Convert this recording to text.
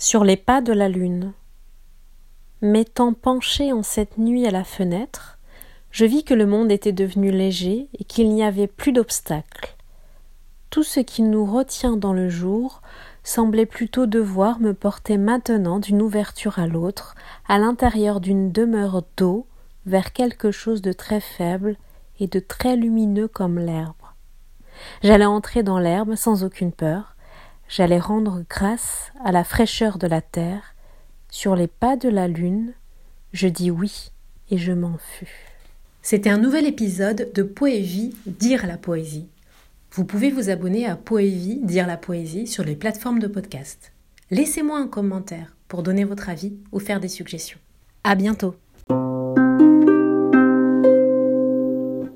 Sur les pas de la lune. M'étant penché en cette nuit à la fenêtre, je vis que le monde était devenu léger et qu'il n'y avait plus d'obstacles. Tout ce qui nous retient dans le jour semblait plutôt devoir me porter maintenant d'une ouverture à l'autre, à l'intérieur d'une demeure d'eau, vers quelque chose de très faible et de très lumineux comme l'herbe. J'allais entrer dans l'herbe sans aucune peur, j'allais rendre grâce à la fraîcheur de la terre, sur les pas de la lune, je dis oui et je m'en fus. C'était un nouvel épisode de Poévie, dire la poésie. Vous pouvez vous abonner à Poévie, dire la poésie sur les plateformes de podcast. Laissez-moi un commentaire pour donner votre avis ou faire des suggestions. À bientôt!